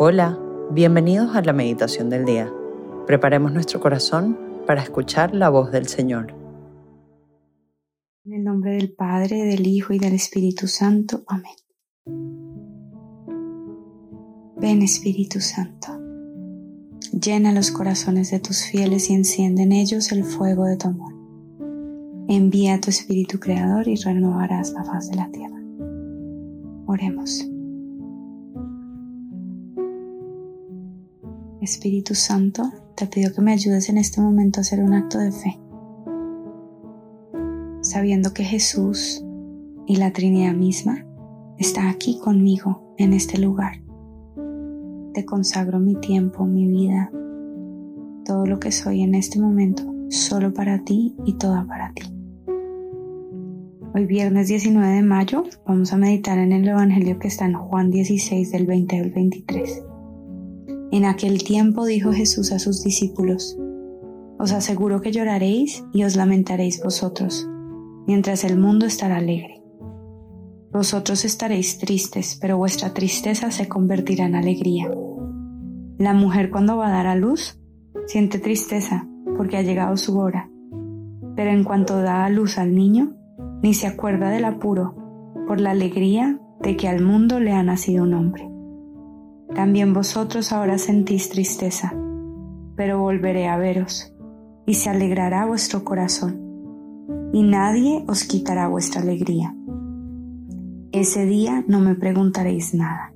Hola, bienvenidos a la meditación del día. Preparemos nuestro corazón para escuchar la voz del Señor. En el nombre del Padre, del Hijo y del Espíritu Santo. Amén. Ven Espíritu Santo. Llena los corazones de tus fieles y enciende en ellos el fuego de tu amor. Envía tu Espíritu Creador y renovarás la faz de la tierra. Oremos. Espíritu Santo, te pido que me ayudes en este momento a hacer un acto de fe, sabiendo que Jesús y la Trinidad misma está aquí conmigo en este lugar. Te consagro mi tiempo, mi vida, todo lo que soy en este momento, solo para ti y toda para ti. Hoy viernes 19 de mayo vamos a meditar en el Evangelio que está en Juan 16 del 20 al 23. En aquel tiempo dijo Jesús a sus discípulos, Os aseguro que lloraréis y os lamentaréis vosotros, mientras el mundo estará alegre. Vosotros estaréis tristes, pero vuestra tristeza se convertirá en alegría. La mujer cuando va a dar a luz siente tristeza porque ha llegado su hora, pero en cuanto da a luz al niño, ni se acuerda del apuro por la alegría de que al mundo le ha nacido un hombre. También vosotros ahora sentís tristeza, pero volveré a veros, y se alegrará vuestro corazón, y nadie os quitará vuestra alegría. Ese día no me preguntaréis nada.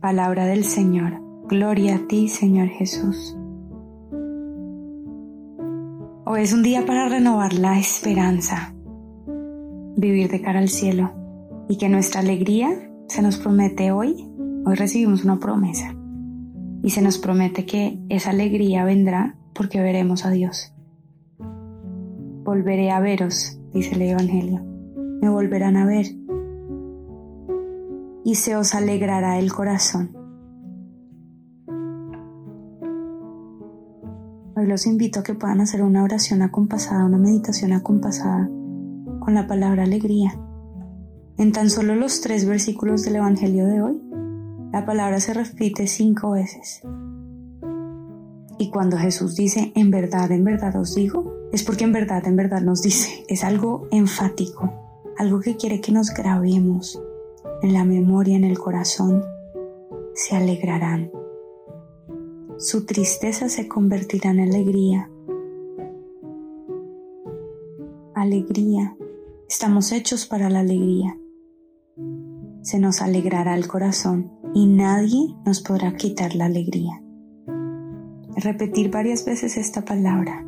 Palabra del Señor. Gloria a ti, Señor Jesús. Hoy es un día para renovar la esperanza, vivir de cara al cielo y que nuestra alegría se nos promete hoy Hoy recibimos una promesa y se nos promete que esa alegría vendrá porque veremos a Dios. Volveré a veros, dice el Evangelio. Me volverán a ver y se os alegrará el corazón. Hoy los invito a que puedan hacer una oración acompasada, una meditación acompasada con la palabra alegría. En tan solo los tres versículos del Evangelio de hoy, la palabra se repite cinco veces. Y cuando Jesús dice, en verdad, en verdad os digo, es porque en verdad, en verdad nos dice. Es algo enfático, algo que quiere que nos grabemos en la memoria, en el corazón. Se alegrarán. Su tristeza se convertirá en alegría. Alegría. Estamos hechos para la alegría. Se nos alegrará el corazón y nadie nos podrá quitar la alegría. Repetir varias veces esta palabra.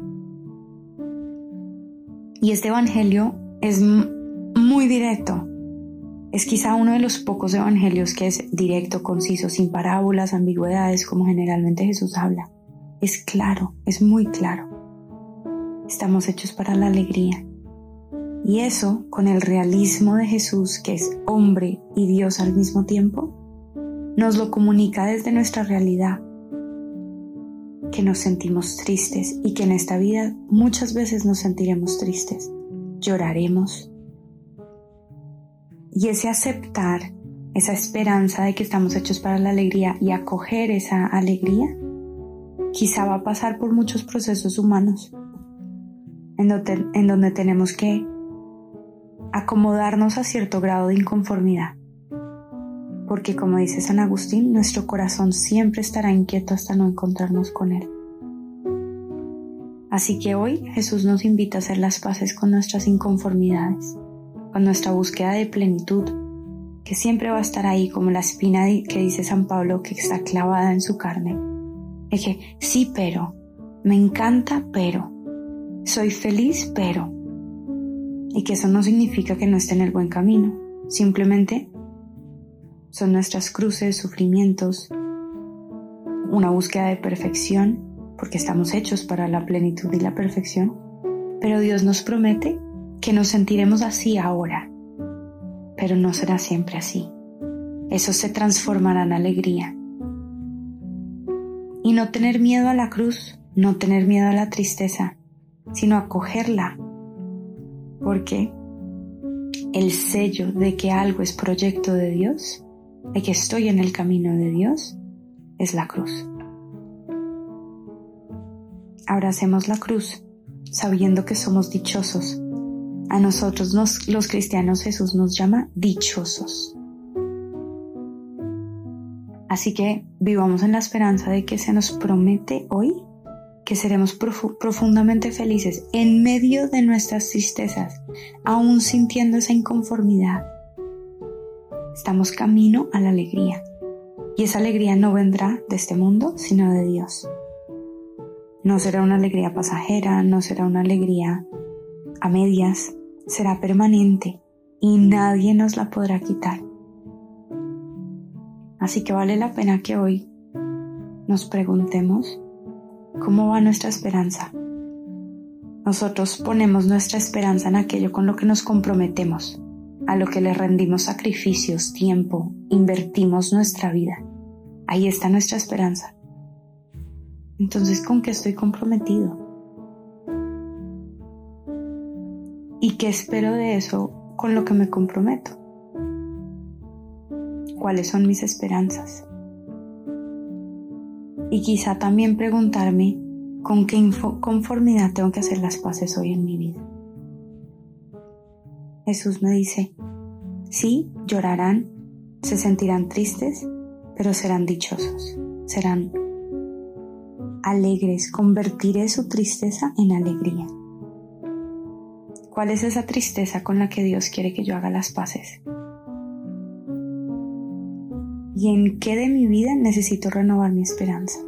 Y este Evangelio es muy directo. Es quizá uno de los pocos evangelios que es directo, conciso, sin parábolas, ambigüedades, como generalmente Jesús habla. Es claro, es muy claro. Estamos hechos para la alegría. Y eso, con el realismo de Jesús, que es hombre y Dios al mismo tiempo, nos lo comunica desde nuestra realidad, que nos sentimos tristes y que en esta vida muchas veces nos sentiremos tristes, lloraremos. Y ese aceptar, esa esperanza de que estamos hechos para la alegría y acoger esa alegría, quizá va a pasar por muchos procesos humanos, en donde, en donde tenemos que acomodarnos a cierto grado de inconformidad porque como dice San Agustín, nuestro corazón siempre estará inquieto hasta no encontrarnos con Él. Así que hoy Jesús nos invita a hacer las paces con nuestras inconformidades, con nuestra búsqueda de plenitud, que siempre va a estar ahí como la espina que dice San Pablo que está clavada en su carne. Es que sí, pero, me encanta, pero, soy feliz, pero. Y que eso no significa que no esté en el buen camino, simplemente son nuestras cruces, sufrimientos, una búsqueda de perfección, porque estamos hechos para la plenitud y la perfección, pero Dios nos promete que nos sentiremos así ahora, pero no será siempre así. Eso se transformará en alegría. Y no tener miedo a la cruz, no tener miedo a la tristeza, sino acogerla, porque el sello de que algo es proyecto de Dios de que estoy en el camino de Dios es la cruz. Abracemos la cruz sabiendo que somos dichosos. A nosotros los cristianos Jesús nos llama dichosos. Así que vivamos en la esperanza de que se nos promete hoy que seremos profundamente felices en medio de nuestras tristezas, aún sintiendo esa inconformidad. Estamos camino a la alegría y esa alegría no vendrá de este mundo, sino de Dios. No será una alegría pasajera, no será una alegría a medias, será permanente y nadie nos la podrá quitar. Así que vale la pena que hoy nos preguntemos cómo va nuestra esperanza. Nosotros ponemos nuestra esperanza en aquello con lo que nos comprometemos, a lo que le rendimos sacrificios, tiempo, invertimos nuestra vida. Ahí está nuestra esperanza. Entonces, ¿con qué estoy comprometido? ¿Y qué espero de eso con lo que me comprometo? ¿Cuáles son mis esperanzas? Y quizá también preguntarme con qué conformidad tengo que hacer las paces hoy en mi vida. Jesús me dice, sí, llorarán, se sentirán tristes, pero serán dichosos, serán alegres, convertiré su tristeza en alegría. ¿Cuál es esa tristeza con la que Dios quiere que yo haga las paces? ¿Y en qué de mi vida necesito renovar mi esperanza?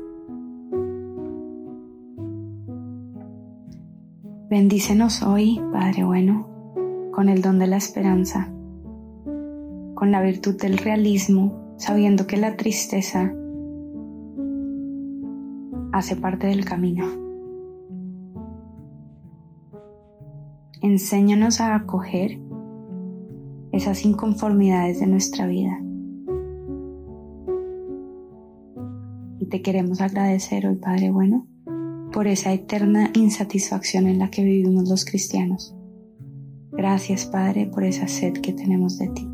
Bendícenos hoy, Padre bueno, con el don de la esperanza, con la virtud del realismo, sabiendo que la tristeza hace parte del camino. Enséñanos a acoger esas inconformidades de nuestra vida. Te queremos agradecer hoy, Padre bueno, por esa eterna insatisfacción en la que vivimos los cristianos. Gracias, Padre, por esa sed que tenemos de ti.